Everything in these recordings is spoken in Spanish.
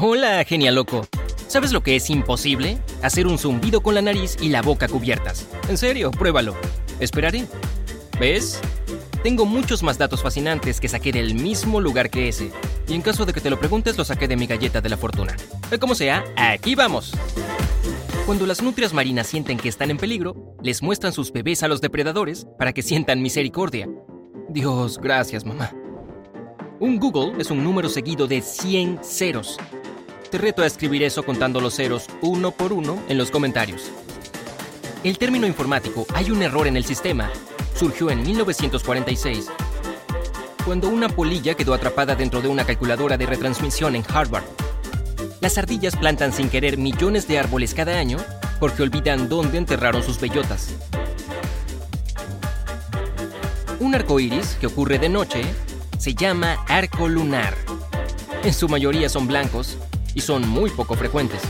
Hola, genial loco. ¿Sabes lo que es imposible? Hacer un zumbido con la nariz y la boca cubiertas. En serio, pruébalo. Esperaré. ¿Ves? Tengo muchos más datos fascinantes que saqué del mismo lugar que ese. Y en caso de que te lo preguntes, lo saqué de mi galleta de la fortuna. Como sea, aquí vamos. Cuando las nutrias marinas sienten que están en peligro, les muestran sus bebés a los depredadores para que sientan misericordia. Dios, gracias, mamá. Un Google es un número seguido de 100 ceros. Te reto a escribir eso contando los ceros uno por uno en los comentarios. El término informático hay un error en el sistema surgió en 1946, cuando una polilla quedó atrapada dentro de una calculadora de retransmisión en Harvard. Las ardillas plantan sin querer millones de árboles cada año porque olvidan dónde enterraron sus bellotas. Un arco iris que ocurre de noche se llama arco lunar. En su mayoría son blancos y son muy poco frecuentes.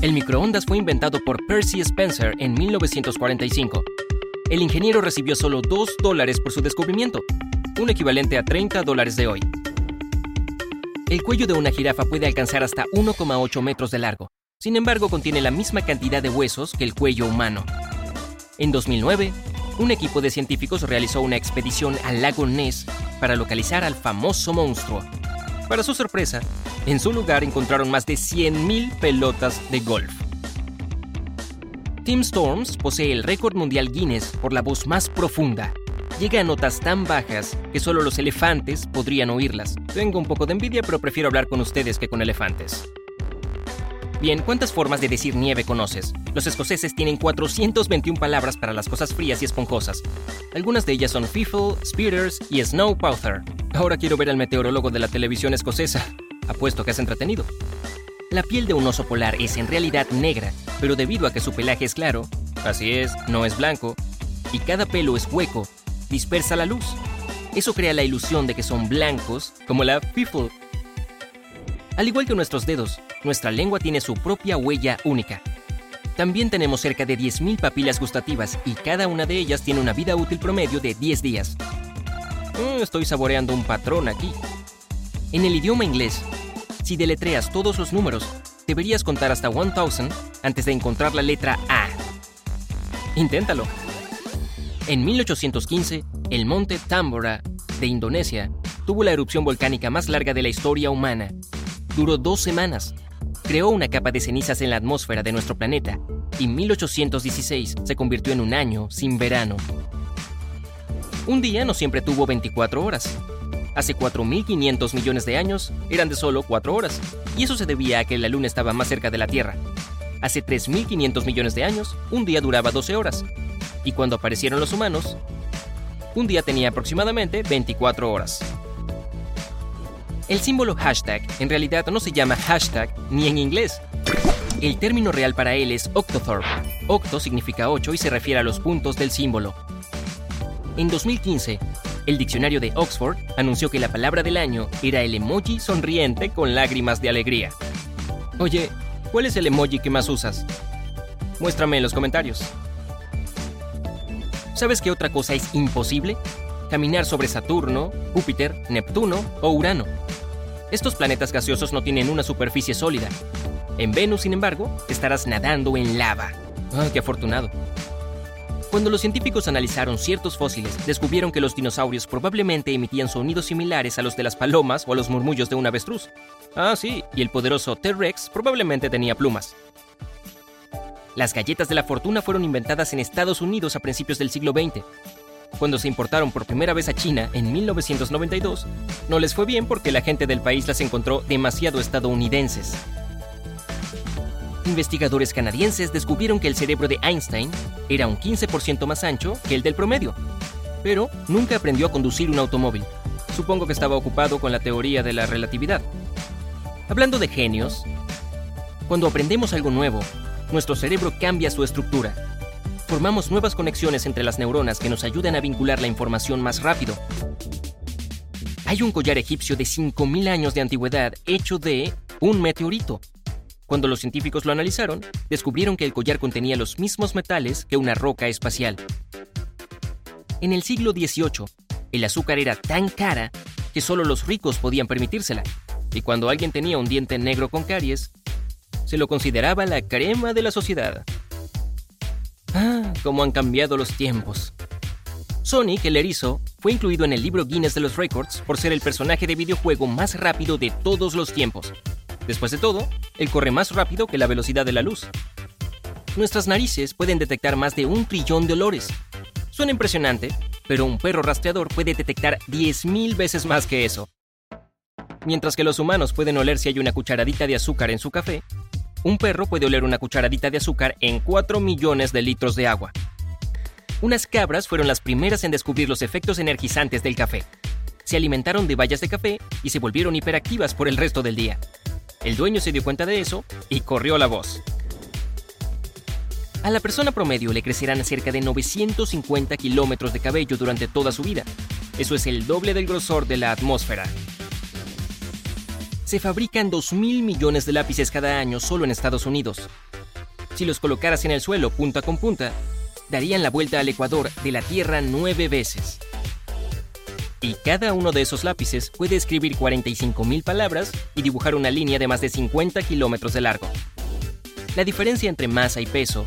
El microondas fue inventado por Percy Spencer en 1945. El ingeniero recibió solo 2 dólares por su descubrimiento, un equivalente a 30 dólares de hoy. El cuello de una jirafa puede alcanzar hasta 1,8 metros de largo. Sin embargo, contiene la misma cantidad de huesos que el cuello humano. En 2009, un equipo de científicos realizó una expedición al lago Ness para localizar al famoso monstruo. Para su sorpresa, en su lugar encontraron más de 100.000 pelotas de golf. Tim Storms posee el récord mundial Guinness por la voz más profunda. Llega a notas tan bajas que solo los elefantes podrían oírlas. Tengo un poco de envidia, pero prefiero hablar con ustedes que con elefantes. Bien, ¿cuántas formas de decir nieve conoces? Los escoceses tienen 421 palabras para las cosas frías y esponjosas. Algunas de ellas son fiffle, speeders y snowpowther. Ahora quiero ver al meteorólogo de la televisión escocesa. Apuesto que es entretenido. La piel de un oso polar es en realidad negra, pero debido a que su pelaje es claro, así es, no es blanco, y cada pelo es hueco, dispersa la luz. Eso crea la ilusión de que son blancos, como la fiffle. Al igual que nuestros dedos, nuestra lengua tiene su propia huella única. También tenemos cerca de 10.000 papilas gustativas y cada una de ellas tiene una vida útil promedio de 10 días. Mm, estoy saboreando un patrón aquí. En el idioma inglés, si deletreas todos los números, deberías contar hasta 1000 antes de encontrar la letra A. Inténtalo. En 1815, el monte Tambora de Indonesia tuvo la erupción volcánica más larga de la historia humana. Duró dos semanas creó una capa de cenizas en la atmósfera de nuestro planeta y 1816 se convirtió en un año sin verano. Un día no siempre tuvo 24 horas. Hace 4.500 millones de años eran de solo 4 horas, y eso se debía a que la Luna estaba más cerca de la Tierra. Hace 3.500 millones de años, un día duraba 12 horas, y cuando aparecieron los humanos, un día tenía aproximadamente 24 horas. El símbolo hashtag en realidad no se llama hashtag ni en inglés. El término real para él es octothorpe. Octo significa 8 y se refiere a los puntos del símbolo. En 2015, el diccionario de Oxford anunció que la palabra del año era el emoji sonriente con lágrimas de alegría. Oye, ¿cuál es el emoji que más usas? Muéstrame en los comentarios. ¿Sabes qué otra cosa es imposible? Caminar sobre Saturno, Júpiter, Neptuno o Urano. Estos planetas gaseosos no tienen una superficie sólida. En Venus, sin embargo, estarás nadando en lava. ¡Ah, qué afortunado! Cuando los científicos analizaron ciertos fósiles, descubrieron que los dinosaurios probablemente emitían sonidos similares a los de las palomas o a los murmullos de un avestruz. Ah, sí, y el poderoso T-Rex probablemente tenía plumas. Las galletas de la fortuna fueron inventadas en Estados Unidos a principios del siglo XX. Cuando se importaron por primera vez a China en 1992, no les fue bien porque la gente del país las encontró demasiado estadounidenses. Investigadores canadienses descubrieron que el cerebro de Einstein era un 15% más ancho que el del promedio, pero nunca aprendió a conducir un automóvil. Supongo que estaba ocupado con la teoría de la relatividad. Hablando de genios, cuando aprendemos algo nuevo, nuestro cerebro cambia su estructura. Formamos nuevas conexiones entre las neuronas que nos ayudan a vincular la información más rápido. Hay un collar egipcio de 5.000 años de antigüedad hecho de un meteorito. Cuando los científicos lo analizaron, descubrieron que el collar contenía los mismos metales que una roca espacial. En el siglo XVIII, el azúcar era tan cara que solo los ricos podían permitírsela, y cuando alguien tenía un diente negro con caries, se lo consideraba la crema de la sociedad. Ah, cómo han cambiado los tiempos. Sonic, el erizo, fue incluido en el libro Guinness de los Records por ser el personaje de videojuego más rápido de todos los tiempos. Después de todo, él corre más rápido que la velocidad de la luz. Nuestras narices pueden detectar más de un trillón de olores. Suena impresionante, pero un perro rastreador puede detectar 10.000 veces más que eso. Mientras que los humanos pueden oler si hay una cucharadita de azúcar en su café, un perro puede oler una cucharadita de azúcar en 4 millones de litros de agua. Unas cabras fueron las primeras en descubrir los efectos energizantes del café. Se alimentaron de bayas de café y se volvieron hiperactivas por el resto del día. El dueño se dio cuenta de eso y corrió la voz. A la persona promedio le crecerán cerca de 950 kilómetros de cabello durante toda su vida. Eso es el doble del grosor de la atmósfera. Se fabrican 2.000 millones de lápices cada año solo en Estados Unidos. Si los colocaras en el suelo punta con punta, darían la vuelta al ecuador de la Tierra nueve veces y cada uno de esos lápices puede escribir 45.000 palabras y dibujar una línea de más de 50 kilómetros de largo. La diferencia entre masa y peso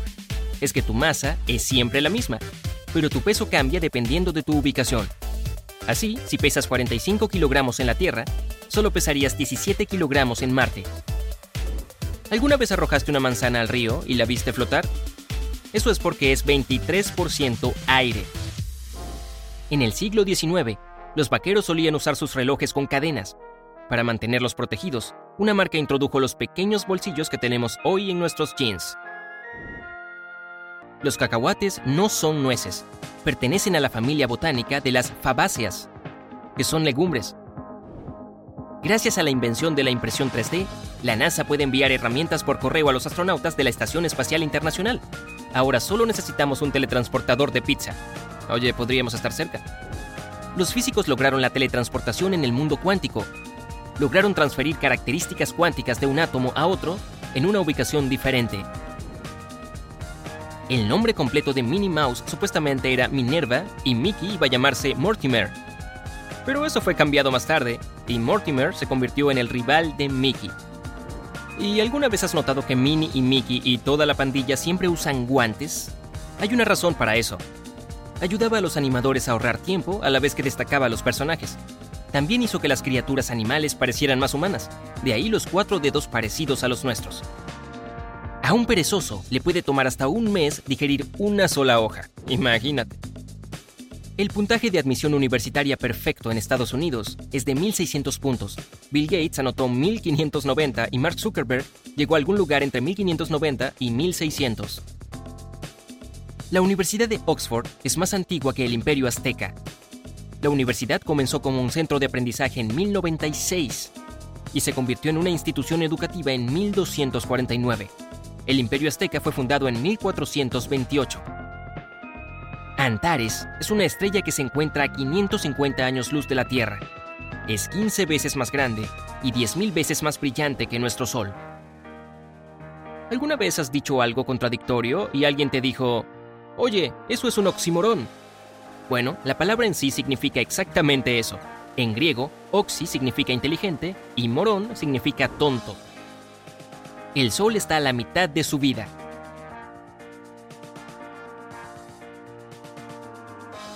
es que tu masa es siempre la misma, pero tu peso cambia dependiendo de tu ubicación. Así, si pesas 45 kilogramos en la Tierra, solo pesarías 17 kilogramos en Marte. ¿Alguna vez arrojaste una manzana al río y la viste flotar? Eso es porque es 23% aire. En el siglo XIX, los vaqueros solían usar sus relojes con cadenas. Para mantenerlos protegidos, una marca introdujo los pequeños bolsillos que tenemos hoy en nuestros jeans. Los cacahuates no son nueces, pertenecen a la familia botánica de las fabáceas, que son legumbres. Gracias a la invención de la impresión 3D, la NASA puede enviar herramientas por correo a los astronautas de la Estación Espacial Internacional. Ahora solo necesitamos un teletransportador de pizza. Oye, podríamos estar cerca los físicos lograron la teletransportación en el mundo cuántico. Lograron transferir características cuánticas de un átomo a otro en una ubicación diferente. El nombre completo de Minnie Mouse supuestamente era Minerva y Mickey iba a llamarse Mortimer. Pero eso fue cambiado más tarde y Mortimer se convirtió en el rival de Mickey. ¿Y alguna vez has notado que Minnie y Mickey y toda la pandilla siempre usan guantes? Hay una razón para eso ayudaba a los animadores a ahorrar tiempo a la vez que destacaba a los personajes. También hizo que las criaturas animales parecieran más humanas, de ahí los cuatro dedos parecidos a los nuestros. A un perezoso le puede tomar hasta un mes digerir una sola hoja, imagínate. El puntaje de admisión universitaria perfecto en Estados Unidos es de 1.600 puntos. Bill Gates anotó 1.590 y Mark Zuckerberg llegó a algún lugar entre 1.590 y 1.600. La Universidad de Oxford es más antigua que el Imperio Azteca. La universidad comenzó como un centro de aprendizaje en 1096 y se convirtió en una institución educativa en 1249. El Imperio Azteca fue fundado en 1428. Antares es una estrella que se encuentra a 550 años luz de la Tierra. Es 15 veces más grande y 10.000 veces más brillante que nuestro Sol. ¿Alguna vez has dicho algo contradictorio y alguien te dijo, Oye, eso es un oximorón. Bueno, la palabra en sí significa exactamente eso. En griego, oxi significa inteligente y morón significa tonto. El Sol está a la mitad de su vida.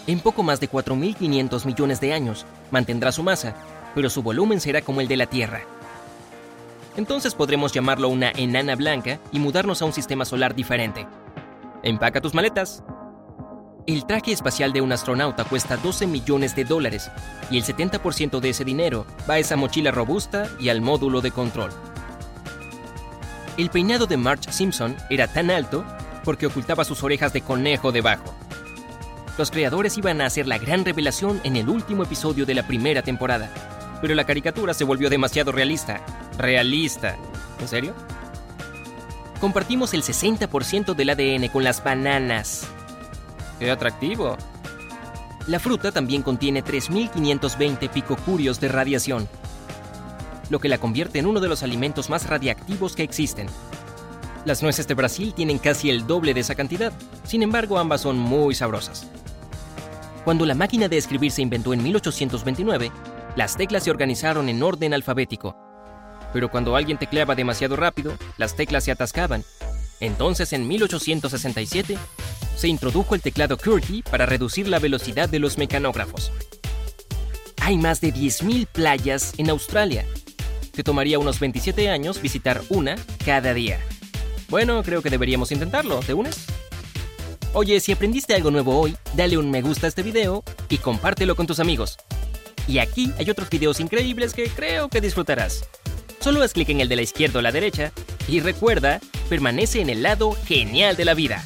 En poco más de 4.500 millones de años mantendrá su masa, pero su volumen será como el de la Tierra. Entonces podremos llamarlo una enana blanca y mudarnos a un sistema solar diferente. Empaca tus maletas. El traje espacial de un astronauta cuesta 12 millones de dólares y el 70% de ese dinero va a esa mochila robusta y al módulo de control. El peinado de Marge Simpson era tan alto porque ocultaba sus orejas de conejo debajo. Los creadores iban a hacer la gran revelación en el último episodio de la primera temporada, pero la caricatura se volvió demasiado realista. Realista. ¿En serio? Compartimos el 60% del ADN con las bananas. ¡Qué atractivo! La fruta también contiene 3.520 picocurios de radiación, lo que la convierte en uno de los alimentos más radiactivos que existen. Las nueces de Brasil tienen casi el doble de esa cantidad, sin embargo ambas son muy sabrosas. Cuando la máquina de escribir se inventó en 1829, las teclas se organizaron en orden alfabético. Pero cuando alguien tecleaba demasiado rápido, las teclas se atascaban. Entonces, en 1867, se introdujo el teclado QWERTY para reducir la velocidad de los mecanógrafos. Hay más de 10.000 playas en Australia. Te tomaría unos 27 años visitar una cada día. Bueno, creo que deberíamos intentarlo. ¿Te unes? Oye, si aprendiste algo nuevo hoy, dale un me gusta a este video y compártelo con tus amigos. Y aquí hay otros videos increíbles que creo que disfrutarás. Solo haz clic en el de la izquierda o la derecha y recuerda, permanece en el lado genial de la vida.